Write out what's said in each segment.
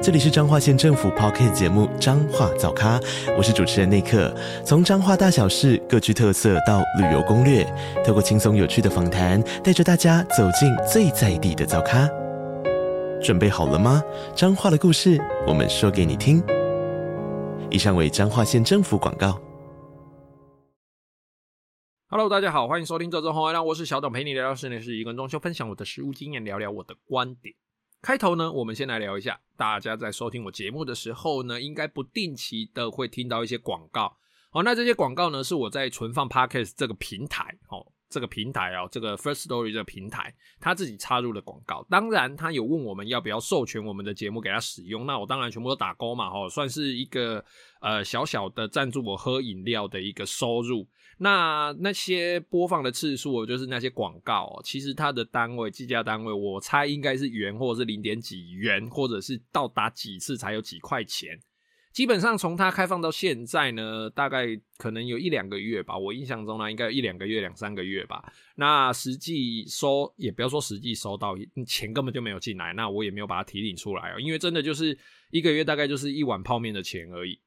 这里是彰化县政府 Podcast 节目《彰化早咖》，我是主持人内克。从彰化大小事各具特色到旅游攻略，透过轻松有趣的访谈，带着大家走进最在地的早咖。准备好了吗？彰化的故事，我们说给你听。以上为彰化县政府广告。Hello，大家好，欢迎收听这周红月亮，我是小董，陪你聊聊室内设计，一个人装修，分享我的实务经验，聊聊我的观点。开头呢，我们先来聊一下，大家在收听我节目的时候呢，应该不定期的会听到一些广告。好，那这些广告呢，是我在存放 Podcast 这个平台，哦，这个平台哦，这个 First Story 这个平台，他自己插入的广告。当然，他有问我们要不要授权我们的节目给他使用，那我当然全部都打勾嘛，哦，算是一个呃小小的赞助我喝饮料的一个收入。那那些播放的次数，就是那些广告，其实它的单位计价单位，我猜应该是元或者是零点几元，或者是到达几次才有几块钱。基本上从它开放到现在呢，大概可能有一两个月吧，我印象中呢，应该有一两个月、两三个月吧。那实际收也不要说实际收到钱根本就没有进来，那我也没有把它提领出来哦，因为真的就是一个月大概就是一碗泡面的钱而已。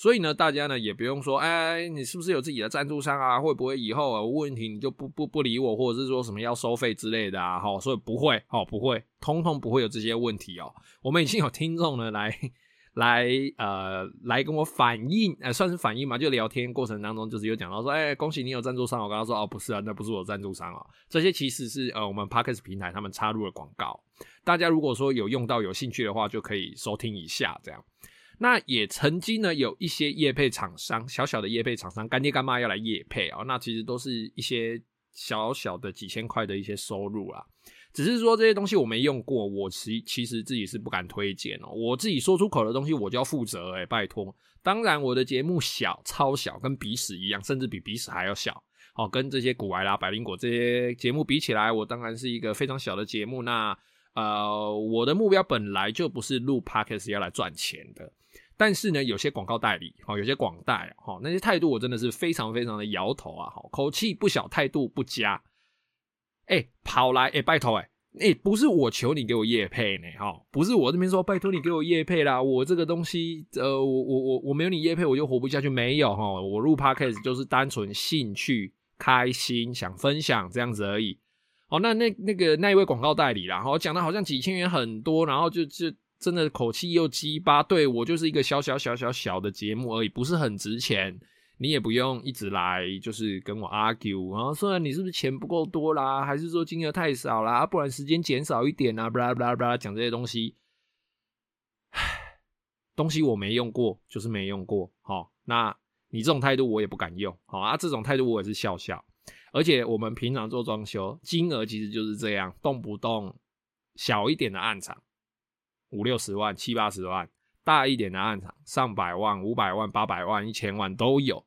所以呢，大家呢也不用说，哎，你是不是有自己的赞助商啊？会不会以后有问题你就不不不理我，或者是说什么要收费之类的啊？哈，所以不会，哦，不会，通通不会有这些问题哦。我们已经有听众呢来来呃来跟我反映，呃，算是反映嘛，就聊天过程当中就是有讲到说，哎，恭喜你有赞助商。我跟他说，哦，不是啊，那不是我赞助商啊。这些其实是呃我们 Podcast 平台他们插入的广告。大家如果说有用到有兴趣的话，就可以收听一下这样。那也曾经呢，有一些业配厂商，小小的业配厂商，干爹干妈要来业配啊，那其实都是一些小小的几千块的一些收入啦。只是说这些东西我没用过，我其其实自己是不敢推荐哦。我自己说出口的东西，我就要负责诶，拜托。当然我的节目小，超小，跟鼻屎一样，甚至比鼻屎还要小。哦，跟这些股癌啦、百灵果这些节目比起来，我当然是一个非常小的节目。那呃，我的目标本来就不是录 Podcast 要来赚钱的。但是呢，有些广告代理，哦，有些广代，哈，那些态度我真的是非常非常的摇头啊，哈，口气不小，态度不佳，哎、跑来，哎、拜托，哎，哎，不是我求你给我业配呢，哈，不是我这边说拜托你给我业配啦，我这个东西，呃，我我我我没有你业配我就活不下去，没有哈，我入 Podcast 就是单纯兴趣、开心、想分享这样子而已，哦，那那那个那一位广告代理啦，哈，讲的好像几千元很多，然后就就。真的口气又鸡巴，对，我就是一个小小小小小的节目而已，不是很值钱。你也不用一直来，就是跟我 argue 啊，说你是不是钱不够多啦，还是说金额太少啦，不然时间减少一点啊，巴拉巴拉巴拉讲这些东西，东西我没用过，就是没用过。好，那你这种态度我也不敢用。好啊，这种态度我也是笑笑。而且我们平常做装修，金额其实就是这样，动不动小一点的暗场。五六十万、七八十万，大一点的案场，上百万、五百万、八百万、一千万都有。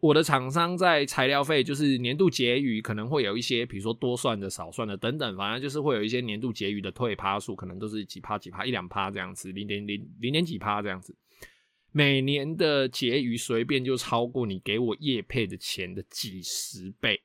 我的厂商在材料费，就是年度结余，可能会有一些，比如说多算的、少算的等等，反正就是会有一些年度结余的退趴数，可能都是几趴、几趴、一两趴这样子，零点零零点几趴这样子。每年的结余随便就超过你给我业配的钱的几十倍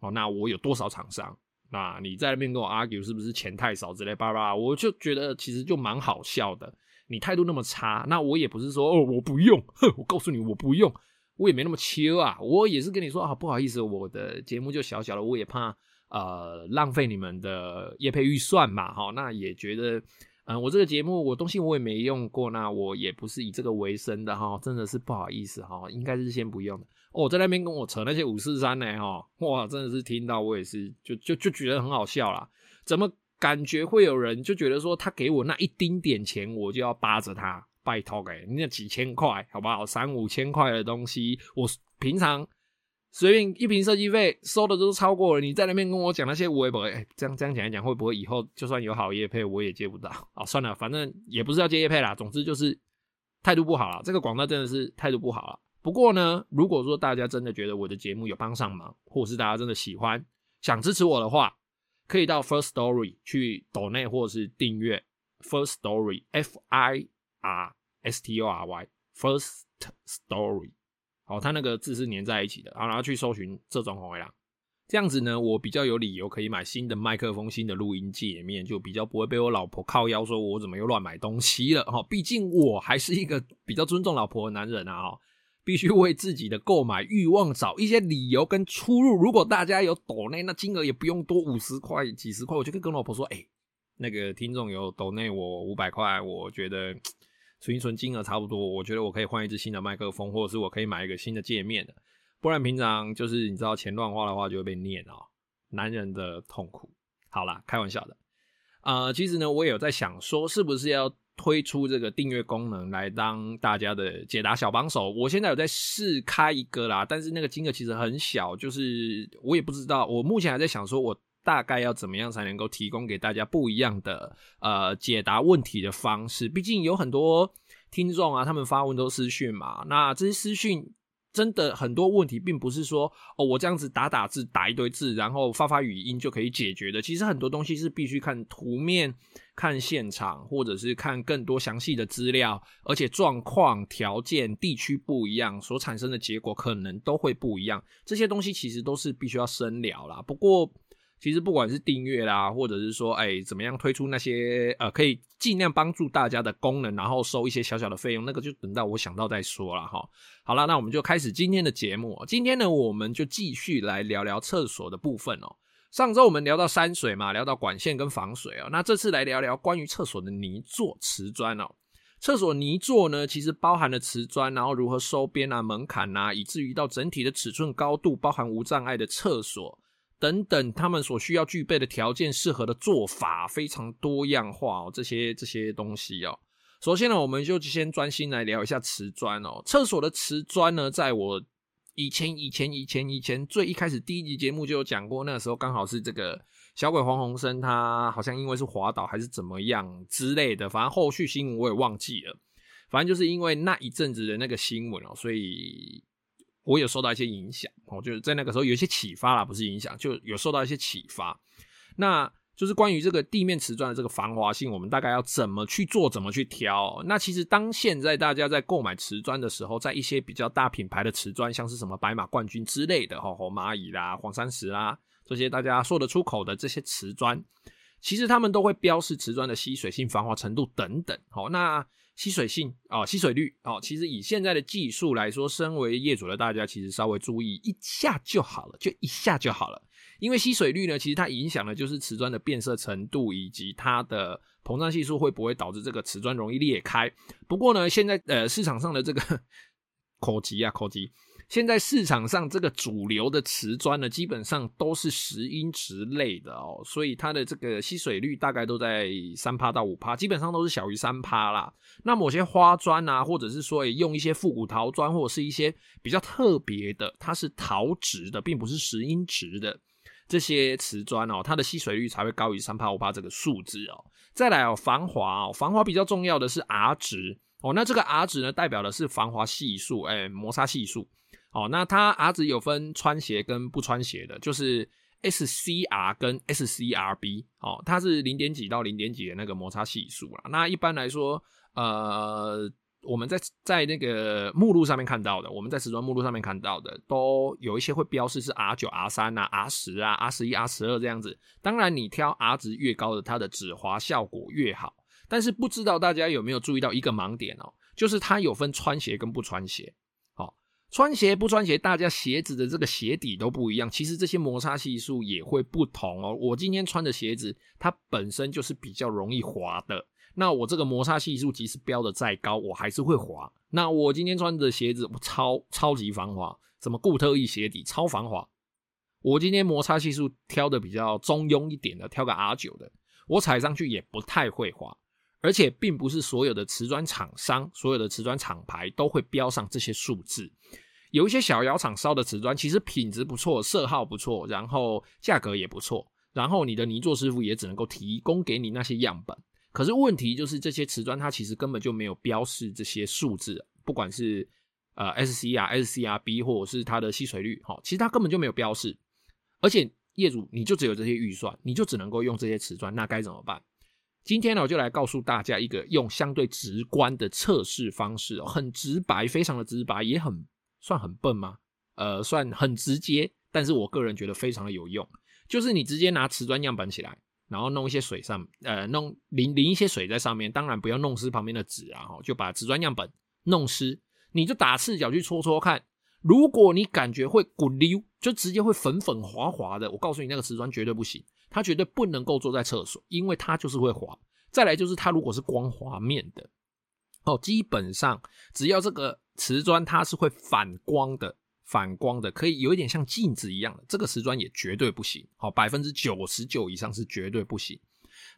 哦。那我有多少厂商？那你在那边跟我 argue 是不是钱太少之类巴拉，我就觉得其实就蛮好笑的。你态度那么差，那我也不是说哦我不用，哼，我告诉你我不用，我也没那么秋啊。我也是跟你说啊，不好意思，我的节目就小小的，我也怕呃浪费你们的业配预算嘛，哈。那也觉得嗯、我这个节目我东西我也没用过，那我也不是以这个为生的哈，真的是不好意思哈，应该是先不用的。哦，在那边跟我扯那些五四三呢，哈，哇，真的是听到我也是，就就就觉得很好笑啦。怎么感觉会有人就觉得说，他给我那一丁点钱，我就要扒着他？拜托给你那几千块，好不好？三五千块的东西，我平常随便一瓶设计费收的都超过了。你在那边跟我讲那些，我也不会。哎，这样这样讲一讲，会不会以后就算有好业配，我也接不到？啊，算了，反正也不是要接业配啦。总之就是态度不好了，这个广告真的是态度不好了。不过呢，如果说大家真的觉得我的节目有帮上忙，或是大家真的喜欢，想支持我的话，可以到 First Story 去抖内或者是订阅 First Story F I R S T O R Y First Story。好，它那个字是粘在一起的，然后去搜寻这种红啦。这样子呢，我比较有理由可以买新的麦克风、新的录音界面，就比较不会被我老婆靠腰说我怎么又乱买东西了哈。毕竟我还是一个比较尊重老婆的男人啊，必须为自己的购买欲望找一些理由跟出入。如果大家有抖内，那金额也不用多五十块、几十块，我就可以跟老婆说，哎、那个听众有抖内我五百块，我觉得存一存金额差不多，我觉得我可以换一支新的麦克风，或者是我可以买一个新的界面的。不然平常就是你知道钱乱花的话就会被念哦，男人的痛苦。好啦，开玩笑的。呃，其实呢，我也有在想说，是不是要推出这个订阅功能来当大家的解答小帮手？我现在有在试开一个啦，但是那个金额其实很小，就是我也不知道。我目前还在想说，我大概要怎么样才能够提供给大家不一样的呃解答问题的方式？毕竟有很多听众啊，他们发问都私讯嘛，那这些私讯。真的很多问题，并不是说哦，我这样子打打字，打一堆字，然后发发语音就可以解决的。其实很多东西是必须看图面、看现场，或者是看更多详细的资料，而且状况、条件、地区不一样，所产生的结果可能都会不一样。这些东西其实都是必须要深聊啦。不过，其实不管是订阅啦，或者是说，哎、怎么样推出那些呃，可以尽量帮助大家的功能，然后收一些小小的费用，那个就等到我想到再说了哈。好了，那我们就开始今天的节目。今天呢，我们就继续来聊聊厕所的部分哦。上周我们聊到山水嘛，聊到管线跟防水哦。那这次来聊聊关于厕所的泥作瓷砖哦。厕所泥作呢，其实包含了瓷砖，然后如何收边啊、门槛啊，以至于到整体的尺寸、高度，包含无障碍的厕所。等等，他们所需要具备的条件、适合的做法非常多样化哦。这些这些东西哦，首先呢，我们就先专心来聊一下瓷砖哦。厕所的瓷砖呢，在我以前、以前、以前、以前最一开始第一集节目就有讲过，那个时候刚好是这个小鬼黄鸿升，他好像因为是滑倒还是怎么样之类的，反正后续新闻我也忘记了。反正就是因为那一阵子的那个新闻哦，所以。我有受到一些影响，我就是在那个时候有一些启发啦，不是影响，就有受到一些启发。那就是关于这个地面瓷砖的这个防滑性，我们大概要怎么去做，怎么去挑？那其实当现在大家在购买瓷砖的时候，在一些比较大品牌的瓷砖，像是什么白马冠军之类的，哈，红蚂蚁啦、黄山石啦，这些大家说得出口的这些瓷砖，其实他们都会标示瓷砖的吸水性、防滑程度等等。好，那。吸水性哦，吸水率哦，其实以现在的技术来说，身为业主的大家其实稍微注意一下就好了，就一下就好了。因为吸水率呢，其实它影响的就是瓷砖的变色程度以及它的膨胀系数会不会导致这个瓷砖容易裂开。不过呢，现在呃市场上的这个 口级啊，口级。现在市场上这个主流的瓷砖呢，基本上都是石英尺类的哦，所以它的这个吸水率大概都在三趴到五趴，基本上都是小于三趴啦。那某些花砖啊，或者是说用一些复古陶砖，或者是一些比较特别的，它是陶质的，并不是石英石的这些瓷砖哦，它的吸水率才会高于三趴五趴这个数字哦。再来哦，防滑哦，防滑比较重要的是 R 值哦，那这个 R 值呢，代表的是防滑系数，哎，摩擦系数。哦，那它 R 值有分穿鞋跟不穿鞋的，就是 SCR 跟 SCRB。哦，它是零点几到零点几的那个摩擦系数啦。那一般来说，呃，我们在在那个目录上面看到的，我们在瓷砖目录上面看到的，都有一些会标示是 R 九、R 三啊、R 十啊、R 十一、R 十二这样子。当然，你挑 R 值越高的，它的止滑效果越好。但是不知道大家有没有注意到一个盲点哦，就是它有分穿鞋跟不穿鞋。穿鞋不穿鞋，大家鞋子的这个鞋底都不一样。其实这些摩擦系数也会不同哦。我今天穿的鞋子，它本身就是比较容易滑的。那我这个摩擦系数即使标的再高，我还是会滑。那我今天穿的鞋子，超超级防滑，什么固特异鞋底超防滑。我今天摩擦系数挑的比较中庸一点的，挑个 R 九的，我踩上去也不太会滑。而且并不是所有的瓷砖厂商、所有的瓷砖厂牌都会标上这些数字。有一些小窑厂烧的瓷砖，其实品质不错，色号不错，然后价格也不错，然后你的泥作师傅也只能够提供给你那些样本。可是问题就是这些瓷砖它其实根本就没有标示这些数字，不管是呃 SCR、SCRB 或者是它的吸水率，哈，其实它根本就没有标示。而且业主你就只有这些预算，你就只能够用这些瓷砖，那该怎么办？今天呢，我就来告诉大家一个用相对直观的测试方式，很直白，非常的直白，也很算很笨吗？呃，算很直接，但是我个人觉得非常的有用。就是你直接拿瓷砖样本起来，然后弄一些水上，呃，弄淋淋一些水在上面，当然不要弄湿旁边的纸啊，就把瓷砖样本弄湿，你就打赤脚去搓搓看。如果你感觉会滚溜，就直接会粉粉滑滑的，我告诉你，那个瓷砖绝对不行。它绝对不能够坐在厕所，因为它就是会滑。再来就是它如果是光滑面的，哦，基本上只要这个瓷砖它是会反光的，反光的可以有一点像镜子一样的，这个瓷砖也绝对不行。好，百分之九十九以上是绝对不行。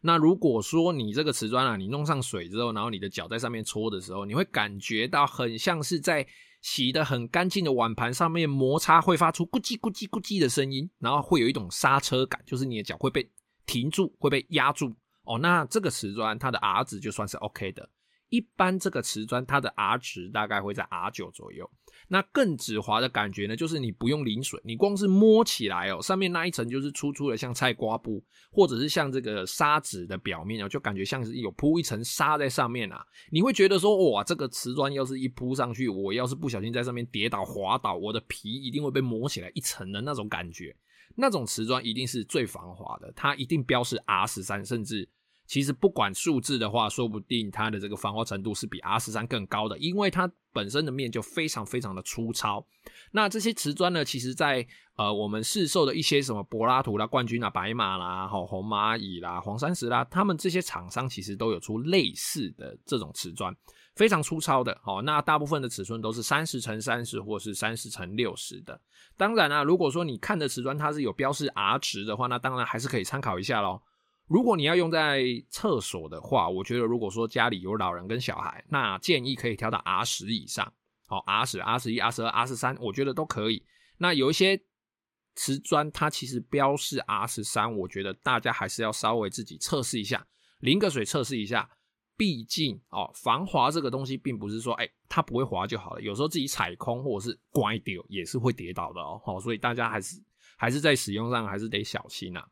那如果说你这个瓷砖啊，你弄上水之后，然后你的脚在上面搓的时候，你会感觉到很像是在。洗得很干净的碗盘上面摩擦会发出咕叽咕叽咕叽的声音，然后会有一种刹车感，就是你的脚会被停住，会被压住。哦，那这个瓷砖它的 R 值就算是 OK 的。一般这个瓷砖它的 R 值大概会在 R 九左右。那更止滑的感觉呢，就是你不用淋水，你光是摸起来哦，上面那一层就是粗粗的，像菜瓜布，或者是像这个砂纸的表面哦，就感觉像是有铺一层沙在上面啊。你会觉得说，哇，这个瓷砖要是一铺上去，我要是不小心在上面跌倒滑倒，我的皮一定会被磨起来一层的那种感觉。那种瓷砖一定是最防滑的，它一定标示 R 十三，甚至。其实不管数字的话，说不定它的这个防滑程度是比 R 十三更高的，因为它本身的面就非常非常的粗糙。那这些瓷砖呢，其实在呃我们市售的一些什么柏拉图啦、冠军啦、白马啦、好红蚂蚁啦、黄山石啦，他们这些厂商其实都有出类似的这种瓷砖，非常粗糙的。好，那大部分的尺寸都是三十乘三十或是三十乘六十的。当然啦，如果说你看的瓷砖它是有标示 R 值的话，那当然还是可以参考一下喽。如果你要用在厕所的话，我觉得如果说家里有老人跟小孩，那建议可以调到 R 十以上，好，R 十、R 十一、R 十二、R 十三，我觉得都可以。那有一些瓷砖，它其实标示 R 十三，我觉得大家还是要稍微自己测试一下，淋个水测试一下。毕竟哦，防滑这个东西并不是说，哎，它不会滑就好了，有时候自己踩空或者是拐掉也是会跌倒的哦。好，所以大家还是还是在使用上还是得小心呐。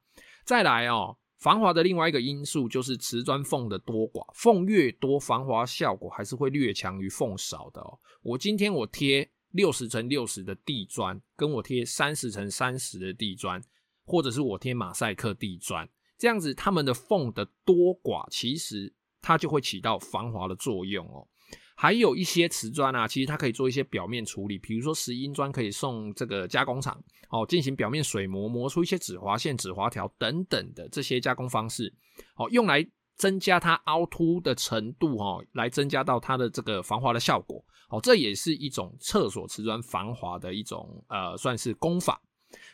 再来哦。防滑的另外一个因素就是瓷砖缝的多寡，缝越多，防滑效果还是会略强于缝少的哦。我今天我贴六十乘六十的地砖，跟我贴三十乘三十的地砖，或者是我贴马赛克地砖，这样子它们的缝的多寡，其实它就会起到防滑的作用哦。还有一些瓷砖啊，其实它可以做一些表面处理，比如说石英砖可以送这个加工厂哦，进行表面水磨，磨出一些止滑线、止滑条等等的这些加工方式，哦，用来增加它凹凸的程度哦，来增加到它的这个防滑的效果哦，这也是一种厕所瓷砖防滑的一种呃，算是工法。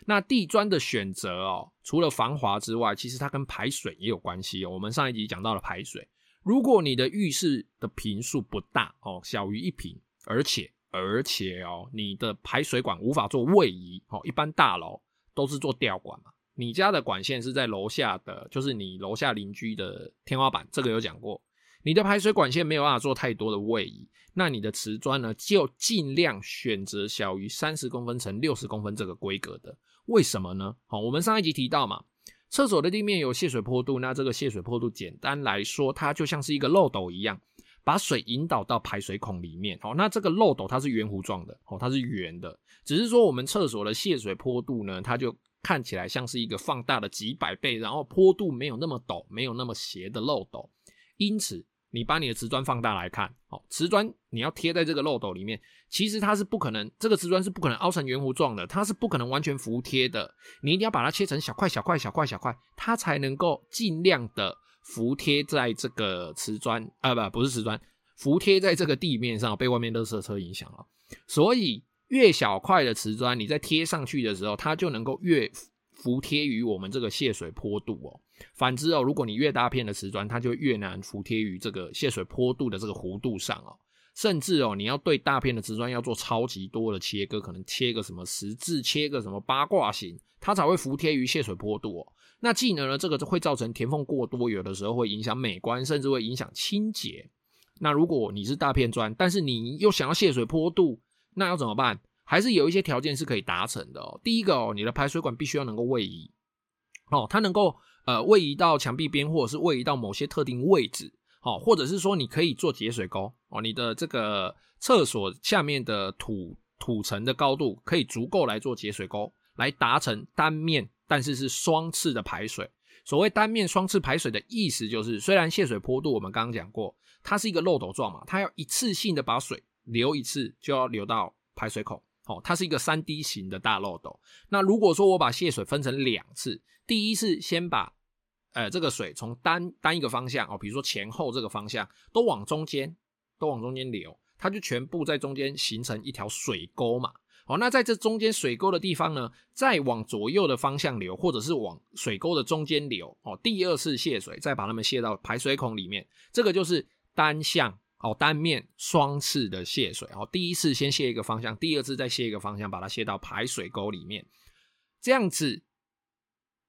那地砖的选择哦，除了防滑之外，其实它跟排水也有关系哦。我们上一集讲到了排水。如果你的浴室的坪数不大哦，小于一坪，而且而且哦，你的排水管无法做位移哦，一般大楼都是做吊管嘛。你家的管线是在楼下的，就是你楼下邻居的天花板，这个有讲过。你的排水管线没有办法做太多的位移，那你的瓷砖呢，就尽量选择小于三十公分乘六十公分这个规格的。为什么呢？好，我们上一集提到嘛。厕所的地面有泄水坡度，那这个泄水坡度简单来说，它就像是一个漏斗一样，把水引导到排水孔里面。好，那这个漏斗它是圆弧状的，哦，它是圆的，只是说我们厕所的泄水坡度呢，它就看起来像是一个放大了几百倍，然后坡度没有那么陡，没有那么斜的漏斗，因此。你把你的瓷砖放大来看，哦，瓷砖你要贴在这个漏斗里面，其实它是不可能，这个瓷砖是不可能凹成圆弧状的，它是不可能完全服贴的。你一定要把它切成小块、小块、小块、小块，它才能够尽量的服贴在这个瓷砖啊，不，不是瓷砖，服贴在这个地面上，被外面垃圾车影响了。所以越小块的瓷砖，你在贴上去的时候，它就能够越服贴于我们这个泄水坡度哦。反之哦，如果你越大片的瓷砖，它就越难服贴于这个泄水坡度的这个弧度上哦。甚至哦，你要对大片的瓷砖要做超级多的切割，可能切个什么十字，切个什么八卦形，它才会服贴于泄水坡度哦。那进而呢，这个会造成填缝过多，有的时候会影响美观，甚至会影响清洁。那如果你是大片砖，但是你又想要泄水坡度，那要怎么办？还是有一些条件是可以达成的哦。第一个哦，你的排水管必须要能够位移。哦，它能够呃位移到墙壁边，或者是位移到某些特定位置，哦，或者是说你可以做节水沟哦，你的这个厕所下面的土土层的高度可以足够来做节水沟，来达成单面但是是双次的排水。所谓单面双次排水的意思就是，虽然泄水坡度我们刚刚讲过，它是一个漏斗状嘛，它要一次性的把水流一次就要流到排水口。哦，它是一个三 D 型的大漏斗。那如果说我把泄水分成两次，第一次先把呃这个水从单单一个方向哦，比如说前后这个方向都往中间都往中间流，它就全部在中间形成一条水沟嘛。哦，那在这中间水沟的地方呢，再往左右的方向流，或者是往水沟的中间流。哦，第二次泄水再把它们泄到排水孔里面，这个就是单向。哦，单面双次的泄水，哦，第一次先泄一个方向，第二次再泄一个方向，把它泄到排水沟里面。这样子，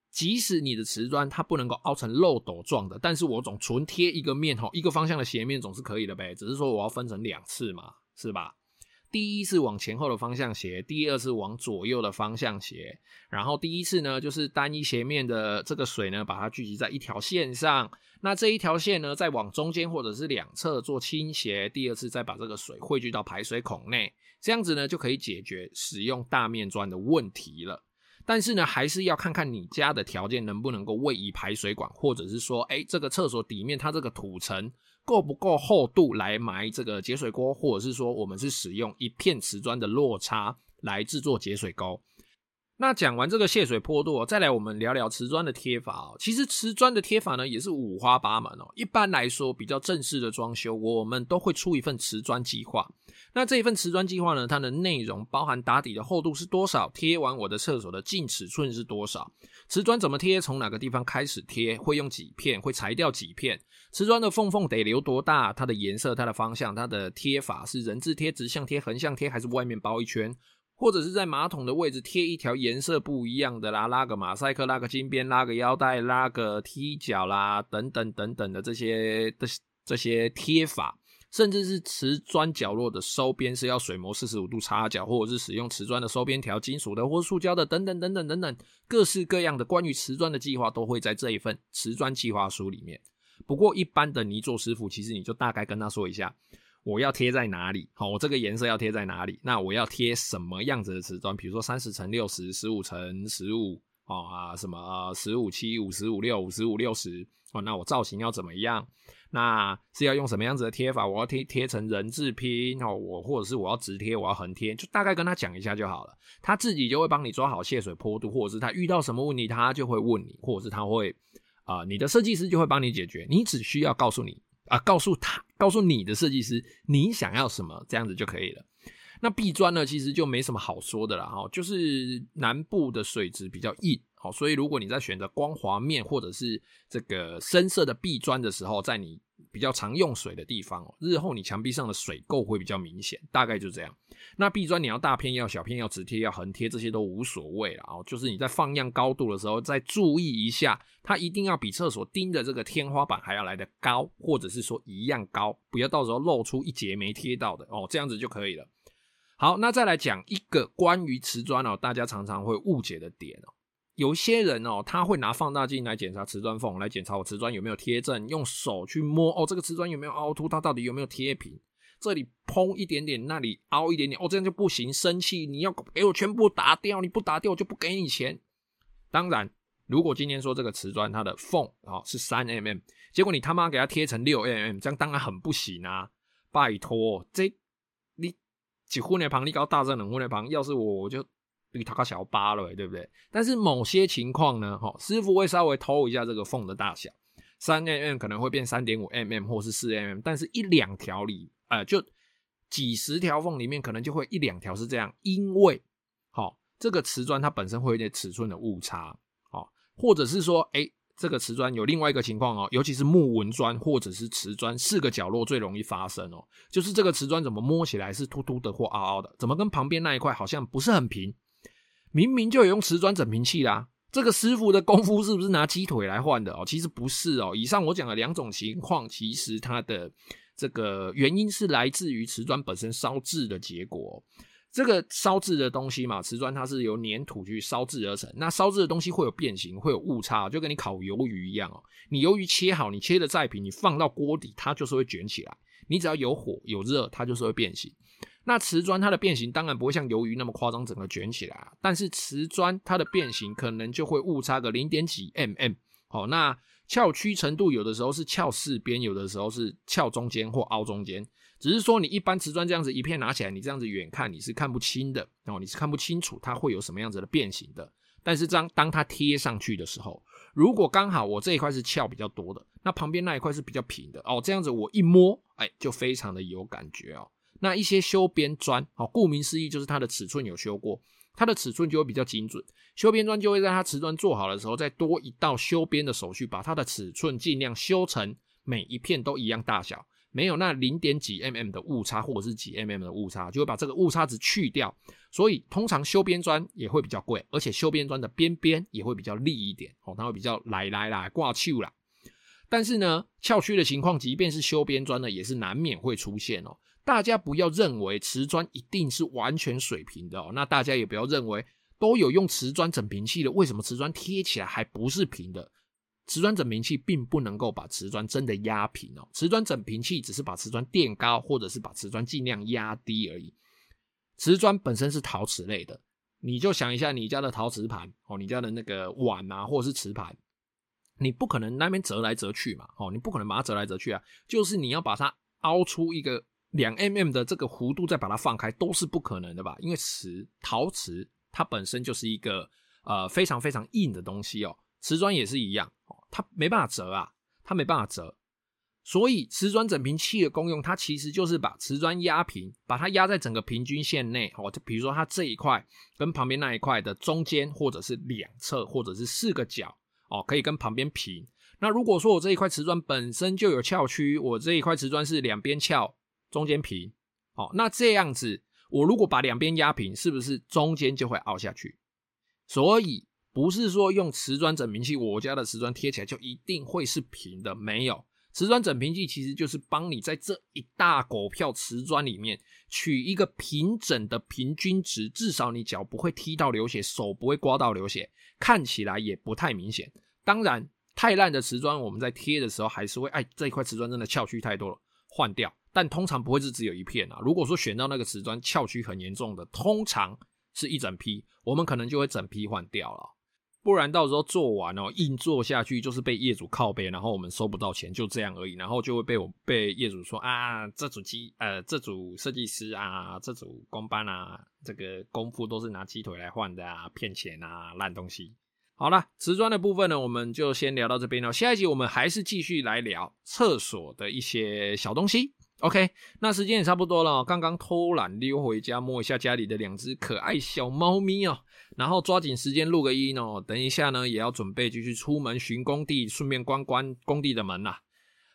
即使你的瓷砖它不能够凹成漏斗状的，但是我总纯贴一个面，吼，一个方向的斜面总是可以的呗。只是说我要分成两次嘛，是吧？第一次往前后的方向斜，第二次往左右的方向斜。然后第一次呢，就是单一斜面的这个水呢，把它聚集在一条线上。那这一条线呢，再往中间或者是两侧做倾斜。第二次再把这个水汇聚到排水孔内，这样子呢，就可以解决使用大面砖的问题了。但是呢，还是要看看你家的条件能不能够位移排水管，或者是说，哎，这个厕所底面它这个土层。够不够厚度来埋这个节水沟，或者是说我们是使用一片瓷砖的落差来制作节水沟？那讲完这个泄水坡度，再来我们聊聊瓷砖的贴法哦。其实瓷砖的贴法呢也是五花八门哦。一般来说，比较正式的装修，我们都会出一份瓷砖计划。那这一份瓷砖计划呢，它的内容包含打底的厚度是多少，贴完我的厕所的净尺寸是多少，瓷砖怎么贴，从哪个地方开始贴，会用几片，会裁掉几片，瓷砖的缝缝得留多大，它的颜色、它的方向、它的贴法是人字贴、直向贴、横向贴，还是外面包一圈？或者是在马桶的位置贴一条颜色不一样的啦，拉个马赛克，拉个金边，拉个腰带，拉个踢脚啦，等等等等的这些的这些贴法，甚至是瓷砖角落的收边是要水磨四十五度擦角，或者是使用瓷砖的收边条，金属的或塑胶的，等等等等等等，各式各样的关于瓷砖的计划都会在这一份瓷砖计划书里面。不过一般的泥作师傅，其实你就大概跟他说一下。我要贴在哪里？好，我这个颜色要贴在哪里？那我要贴什么样子的瓷砖？比如说三十乘六十、十五乘十五，啊，什么十五七、五十五六、五十五六十，哦，那我造型要怎么样？那是要用什么样子的贴法？我要贴贴成人字拼，哦，我或者是我要直贴，我要横贴，就大概跟他讲一下就好了。他自己就会帮你抓好泄水坡度，或者是他遇到什么问题，他就会问你，或者是他会啊、你的设计师就会帮你解决，你只需要告诉你。啊，告诉他，告诉你的设计师，你想要什么，这样子就可以了。那壁砖呢，其实就没什么好说的了哈，就是南部的水质比较硬，好，所以如果你在选择光滑面或者是这个深色的壁砖的时候，在你比较常用水的地方哦，日后你墙壁上的水垢会比较明显，大概就这样。那壁砖你要大片要小片要直贴要横贴这些都无所谓了哦，就是你在放样高度的时候再注意一下，它一定要比厕所钉的这个天花板还要来得高，或者是说一样高，不要到时候露出一截没贴到的哦，这样子就可以了。好，那再来讲一个关于瓷砖哦，大家常常会误解的点哦。有些人哦，他会拿放大镜来检查瓷砖缝，来检查我瓷砖有没有贴正，用手去摸哦，这个瓷砖有没有凹凸，它到底有没有贴平？这里膨一点点，那里凹一点点，哦，这样就不行，生气，你要给我全部打掉，你不打掉我就不给你钱。当然，如果今天说这个瓷砖它的缝哦是三 mm，结果你他妈给它贴成六 mm，这样当然很不行啊！拜托，这你几户内旁，你搞大正两户内旁，要是我我就。比他个小八了，对不对？但是某些情况呢，哈，师傅会稍微偷一下这个缝的大小，三 mm 可能会变三点五 mm 或是四 mm，但是一两条里，呃，就几十条缝里面可能就会一两条是这样，因为，好，这个瓷砖它本身会有点尺寸的误差，好，或者是说，哎，这个瓷砖有另外一个情况哦，尤其是木纹砖或者是瓷砖，四个角落最容易发生哦，就是这个瓷砖怎么摸起来是凸凸的或凹凹的，怎么跟旁边那一块好像不是很平。明明就有用瓷砖整平器啦，这个师傅的功夫是不是拿鸡腿来换的哦？其实不是哦。以上我讲的两种情况，其实它的这个原因是来自于瓷砖本身烧制的结果。这个烧制的东西嘛，瓷砖它是由粘土去烧制而成。那烧制的东西会有变形，会有误差，就跟你烤鱿鱼一样哦。你鱿鱼切好，你切的再平，你放到锅底，它就是会卷起来。你只要有火有热，它就是会变形。那瓷砖它的变形当然不会像鱿鱼那么夸张，整个卷起来啊。但是瓷砖它的变形可能就会误差个零点几 mm。好，那翘曲程度有的时候是翘四边，有的时候是翘中间或凹中间。只是说，你一般瓷砖这样子一片拿起来，你这样子远看你是看不清的哦，你是看不清楚它会有什么样子的变形的。但是当当它贴上去的时候，如果刚好我这一块是翘比较多的，那旁边那一块是比较平的哦，这样子我一摸，哎，就非常的有感觉哦。那一些修边砖，哦，顾名思义就是它的尺寸有修过，它的尺寸就会比较精准。修边砖就会在它瓷砖做好的时候，再多一道修边的手续，把它的尺寸尽量修成每一片都一样大小。没有那零点几 mm 的误差，或者是几 mm 的误差，就会把这个误差值去掉。所以通常修边砖也会比较贵，而且修边砖的边边也会比较利一点哦，它会比较来来来挂去啦。但是呢，翘曲的情况，即便是修边砖呢，也是难免会出现哦。大家不要认为瓷砖一定是完全水平的哦，那大家也不要认为都有用瓷砖整平器的，为什么瓷砖贴起来还不是平的？瓷砖整平器并不能够把瓷砖真的压平哦，瓷砖整平器只是把瓷砖垫高，或者是把瓷砖尽量压低而已。瓷砖本身是陶瓷类的，你就想一下你家的陶瓷盘哦，你家的那个碗啊，或者是瓷盘，你不可能那边折来折去嘛，哦，你不可能把它折来折去啊，就是你要把它凹出一个两 mm 的这个弧度，再把它放开，都是不可能的吧？因为瓷陶瓷它本身就是一个呃非常非常硬的东西哦，瓷砖也是一样。它没办法折啊，它没办法折，所以瓷砖整平器的功用，它其实就是把瓷砖压平，把它压在整个平均线内。哦，就比如说它这一块跟旁边那一块的中间，或者是两侧，或者是四个角，哦，可以跟旁边平。那如果说我这一块瓷砖本身就有翘曲，我这一块瓷砖是两边翘，中间平，哦，那这样子，我如果把两边压平，是不是中间就会凹下去？所以。不是说用瓷砖整平器，我家的瓷砖贴起来就一定会是平的。没有，瓷砖整平器其实就是帮你在这一大狗票瓷砖里面取一个平整的平均值，至少你脚不会踢到流血，手不会刮到流血，看起来也不太明显。当然，太烂的瓷砖我们在贴的时候还是会，哎，这一块瓷砖真的翘曲太多了，换掉。但通常不会是只有一片啊。如果说选到那个瓷砖翘曲很严重的，通常是一整批，我们可能就会整批换掉了。不然到时候做完哦，硬做下去就是被业主靠背，然后我们收不到钱，就这样而已。然后就会被我被业主说啊，这组机呃，这组设计师啊，这组工班啊，这个功夫都是拿鸡腿来换的啊，骗钱啊，烂东西。好了，瓷砖的部分呢，我们就先聊到这边了。下一集我们还是继续来聊厕所的一些小东西。OK，那时间也差不多了，刚刚偷懒溜回家摸一下家里的两只可爱小猫咪哦，然后抓紧时间录个音哦，等一下呢也要准备继续出门巡工地，顺便关关工地的门啦。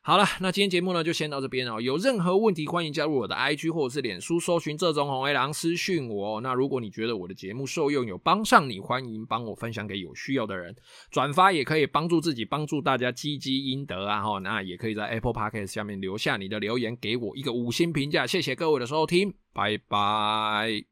好了，那今天节目呢就先到这边哦。有任何问题，欢迎加入我的 IG 或者是脸书，搜寻这种红黑狼私讯我。那如果你觉得我的节目受用，有帮上你，欢迎帮我分享给有需要的人，转发也可以帮助自己，帮助大家积积阴德啊。哈，那也可以在 Apple Podcast 下面留下你的留言，给我一个五星评价。谢谢各位的收听，拜拜。